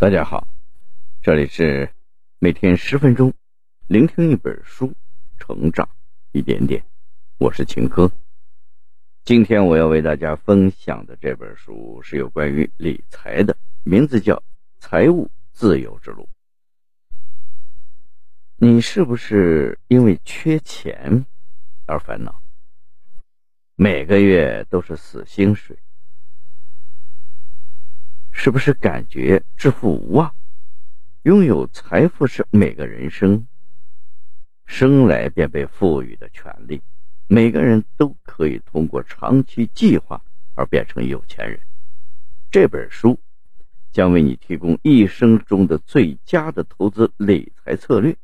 大家好，这里是每天十分钟，聆听一本书，成长一点点。我是秦科。今天我要为大家分享的这本书是有关于理财的，名字叫《财务自由之路》。你是不是因为缺钱而烦恼？每个月都是死薪水。是不是感觉致富无望？拥有财富是每个人生生来便被赋予的权利，每个人都可以通过长期计划而变成有钱人。这本书将为你提供一生中的最佳的投资理财策略。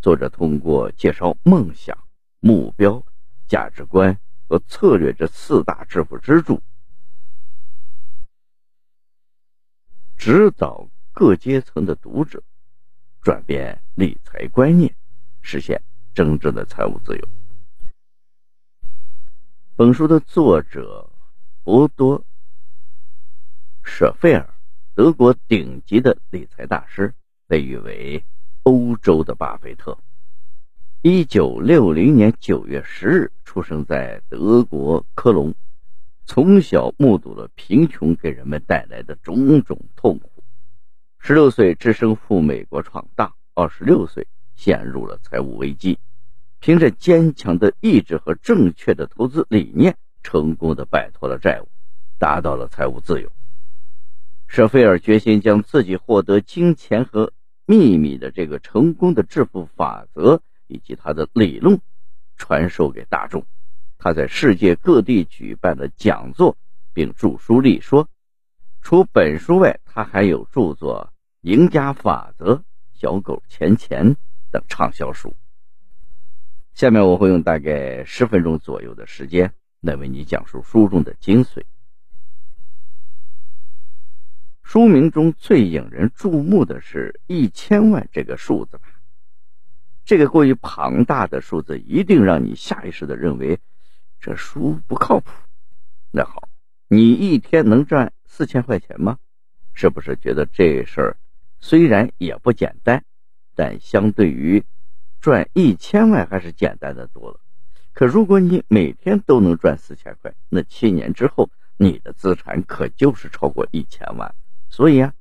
作者通过介绍梦想、目标、价值观和策略这四大致富支柱。指导各阶层的读者转变理财观念，实现真正的财务自由。本书的作者博多·舍费尔，德国顶级的理财大师，被誉为欧洲的巴菲特。一九六零年九月十日出生在德国科隆。从小目睹了贫穷给人们带来的种种痛苦，十六岁只身赴美国闯荡，二十六岁陷入了财务危机，凭着坚强的意志和正确的投资理念，成功的摆脱了债务，达到了财务自由。舍菲尔决心将自己获得金钱和秘密的这个成功的致富法则以及他的理论传授给大众。他在世界各地举办的讲座，并著书立说。除本书外，他还有著作《赢家法则》《小狗钱钱》等畅销书。下面我会用大概十分钟左右的时间来为你讲述书中的精髓。书名中最引人注目的是一千万这个数字吧？这个过于庞大的数字，一定让你下意识的认为。这书不靠谱。那好，你一天能赚四千块钱吗？是不是觉得这事儿虽然也不简单，但相对于赚一千万还是简单的多了？可如果你每天都能赚四千块，那七年之后你的资产可就是超过一千万。所以啊，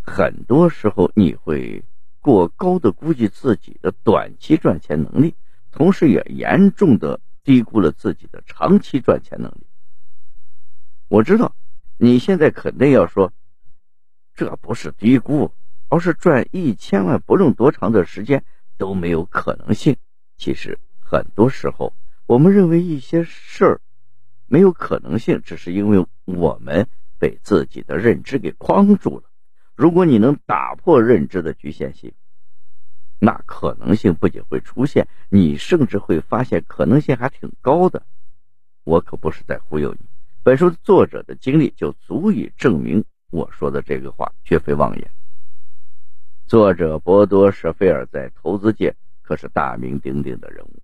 很多时候你会过高的估计自己的短期赚钱能力，同时也严重的。低估了自己的长期赚钱能力。我知道你现在肯定要说，这不是低估，而是赚一千万不用多长的时间都没有可能性。其实很多时候，我们认为一些事儿没有可能性，只是因为我们被自己的认知给框住了。如果你能打破认知的局限性。那可能性不仅会出现，你甚至会发现可能性还挺高的。我可不是在忽悠你，本书作者的经历就足以证明我说的这个话绝非妄言。作者博多·舍菲尔在投资界可是大名鼎鼎的人物，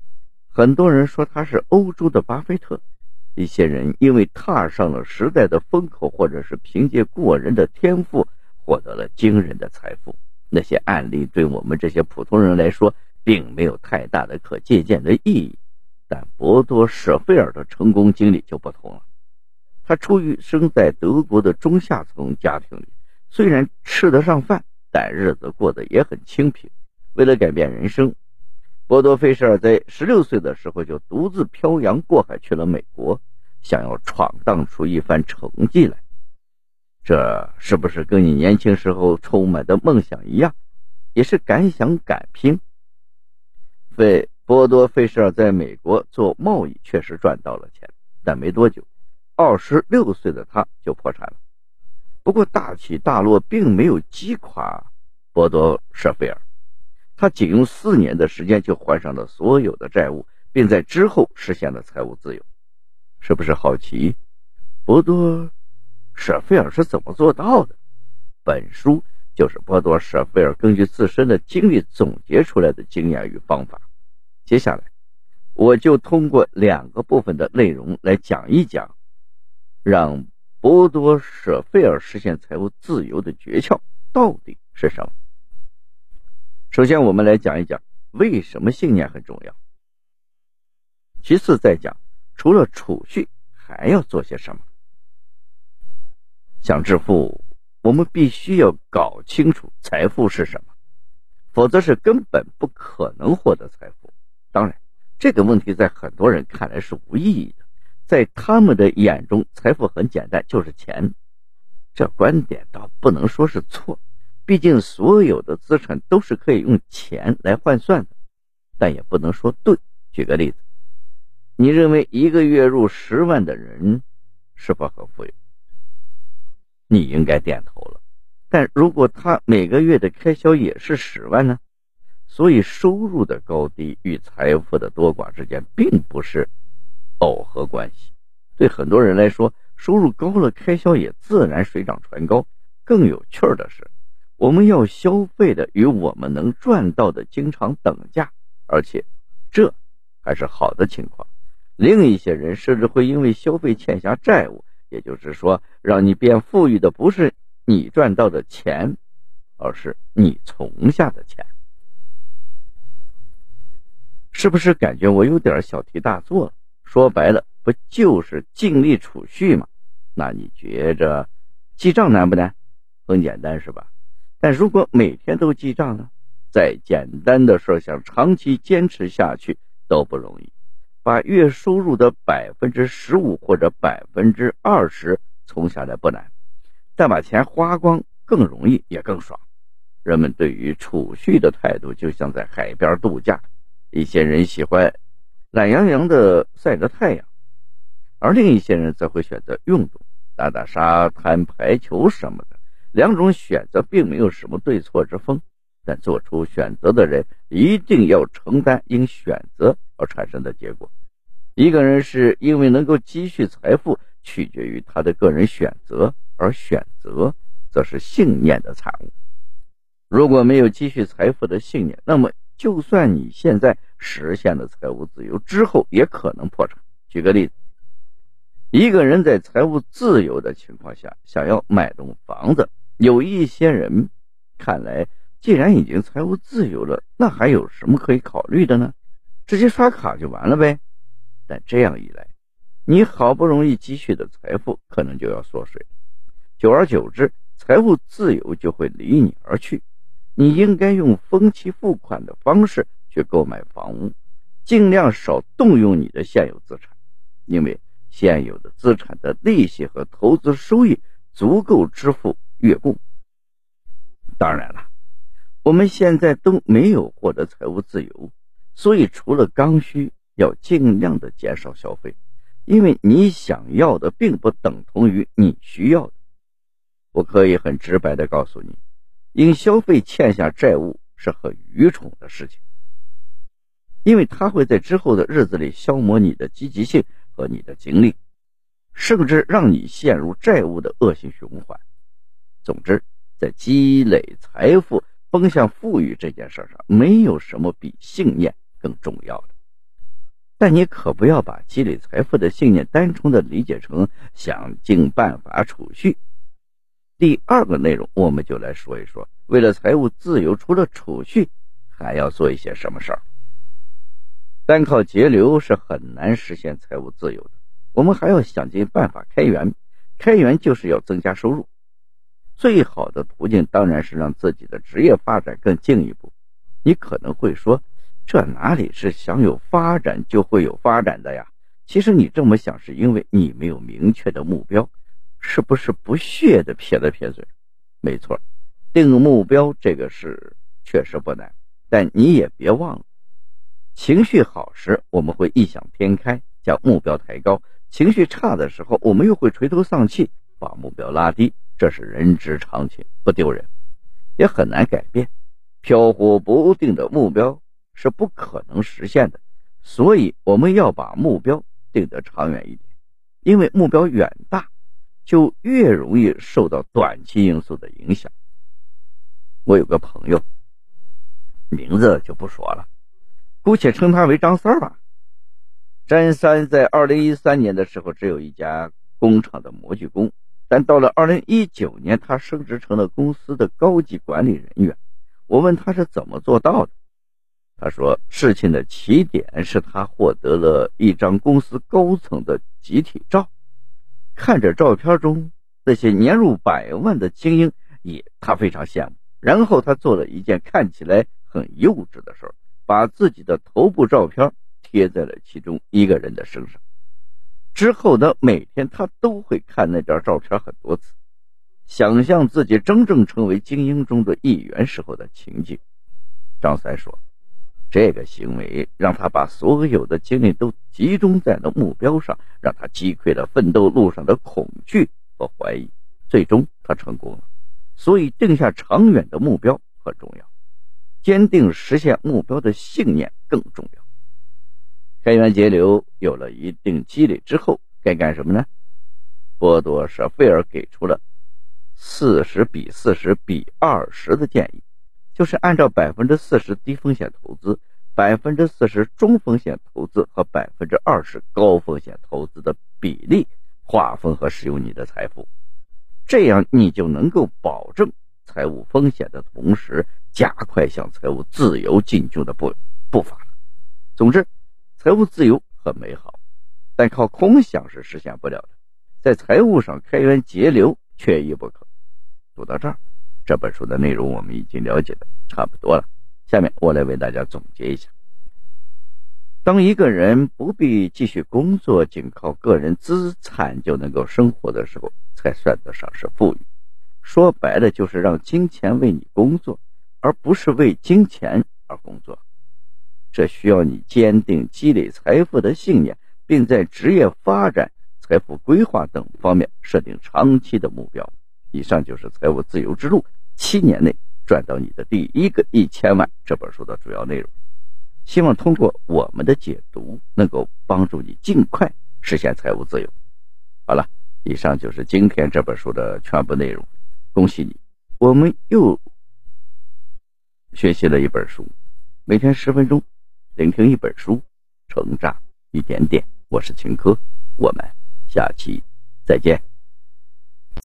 很多人说他是欧洲的巴菲特。一些人因为踏上了时代的风口，或者是凭借过人的天赋获得了惊人的财富。那些案例对我们这些普通人来说，并没有太大的可借鉴的意义，但博多·舍菲尔的成功经历就不同了。他出于生在德国的中下层家庭里，虽然吃得上饭，但日子过得也很清贫。为了改变人生，博多·费舍尔在十六岁的时候就独自漂洋过海去了美国，想要闯荡出一番成绩来。这是不是跟你年轻时候充满的梦想一样，也是敢想敢拼？费波多费舍尔在美国做贸易确实赚到了钱，但没多久，二十六岁的他就破产了。不过大起大落并没有击垮波多舍菲尔，他仅用四年的时间就还上了所有的债务，并在之后实现了财务自由。是不是好奇波多？舍菲尔是怎么做到的？本书就是波多·舍菲尔根据自身的经历总结出来的经验与方法。接下来，我就通过两个部分的内容来讲一讲，让波多·舍菲尔实现财务自由的诀窍到底是什么？首先，我们来讲一讲为什么信念很重要。其次，再讲除了储蓄还要做些什么。想致富，我们必须要搞清楚财富是什么，否则是根本不可能获得财富。当然，这个问题在很多人看来是无意义的，在他们的眼中，财富很简单，就是钱。这观点倒不能说是错。毕竟，所有的资产都是可以用钱来换算的，但也不能说对。举个例子，你认为一个月入十万的人是否很富有？你应该点头了。但如果他每个月的开销也是十万呢？所以，收入的高低与财富的多寡之间并不是耦合关系。对很多人来说，收入高了，开销也自然水涨船高。更有趣的是。我们要消费的与我们能赚到的经常等价，而且这还是好的情况。另一些人甚至会因为消费欠下债务，也就是说，让你变富裕的不是你赚到的钱，而是你存下的钱。是不是感觉我有点小题大做了？说白了，不就是尽力储蓄吗？那你觉着记账难不难？很简单，是吧？但如果每天都记账呢？再简单的事想长期坚持下去都不容易。把月收入的百分之十五或者百分之二十存下来不难，但把钱花光更容易也更爽。人们对于储蓄的态度就像在海边度假，一些人喜欢懒洋洋的晒着太阳，而另一些人则会选择运动，打打沙滩排球什么的。两种选择并没有什么对错之分，但做出选择的人一定要承担因选择而产生的结果。一个人是因为能够积蓄财富，取决于他的个人选择，而选择则是信念的产物。如果没有积蓄财富的信念，那么就算你现在实现了财务自由之后，也可能破产。举个例子，一个人在财务自由的情况下，想要买栋房子。有一些人看来，既然已经财务自由了，那还有什么可以考虑的呢？直接刷卡就完了呗。但这样一来，你好不容易积蓄的财富可能就要缩水，久而久之，财务自由就会离你而去。你应该用分期付款的方式去购买房屋，尽量少动用你的现有资产，因为现有的资产的利息和投资收益足够支付。月供。当然了，我们现在都没有获得财务自由，所以除了刚需，要尽量的减少消费，因为你想要的并不等同于你需要的。我可以很直白的告诉你，因消费欠下债务是很愚蠢的事情，因为它会在之后的日子里消磨你的积极性和你的精力，甚至让你陷入债务的恶性循环。总之，在积累财富、奔向富裕这件事上，没有什么比信念更重要的。但你可不要把积累财富的信念单纯的理解成想尽办法储蓄。第二个内容，我们就来说一说，为了财务自由，除了储蓄，还要做一些什么事儿。单靠节流是很难实现财务自由的，我们还要想尽办法开源。开源就是要增加收入。最好的途径当然是让自己的职业发展更进一步。你可能会说，这哪里是想有发展就会有发展的呀？其实你这么想是因为你没有明确的目标，是不是不屑的撇了撇嘴？没错，定目标这个事确实不难，但你也别忘了，情绪好时我们会异想天开，将目标抬高；情绪差的时候，我们又会垂头丧气，把目标拉低。这是人之常情，不丢人，也很难改变。飘忽不定的目标是不可能实现的，所以我们要把目标定得长远一点。因为目标远大，就越容易受到短期因素的影响。我有个朋友，名字就不说了，姑且称他为张三吧。张三在二零一三年的时候，只有一家工厂的模具工。但到了二零一九年，他升职成了公司的高级管理人员。我问他是怎么做到的，他说事情的起点是他获得了一张公司高层的集体照，看着照片中那些年入百万的精英，也他非常羡慕。然后他做了一件看起来很幼稚的事儿，把自己的头部照片贴在了其中一个人的身上。之后呢，每天他都会看那张照片很多次，想象自己真正成为精英中的一员时候的情景。张三说：“这个行为让他把所有的精力都集中在了目标上，让他击溃了奋斗路上的恐惧和怀疑。最终，他成功了。”所以，定下长远的目标很重要，坚定实现目标的信念更重要。开源节流有了一定积累之后，该干什么呢？波多舍费尔给出了四十比四十比二十的建议，就是按照百分之四十低风险投资、百分之四十中风险投资和百分之二十高风险投资的比例划分和使用你的财富。这样，你就能够保证财务风险的同时，加快向财务自由进军的步步伐。总之，财务自由很美好，但靠空想是实现不了的。在财务上开源节流，缺一不可。读到这儿，这本书的内容我们已经了解的差不多了。下面我来为大家总结一下。当一个人不必继续工作，仅靠个人资产就能够生活的时候，才算得上是富裕。说白了，就是让金钱为你工作，而不是为金钱而工作。这需要你坚定积累财富的信念，并在职业发展、财富规划等方面设定长期的目标。以上就是《财务自由之路：七年内赚到你的第一个一千万》这本书的主要内容。希望通过我们的解读，能够帮助你尽快实现财务自由。好了，以上就是今天这本书的全部内容。恭喜你，我们又学习了一本书。每天十分钟，聆听一本书，成长一点点。我是秦科，我们下期再见。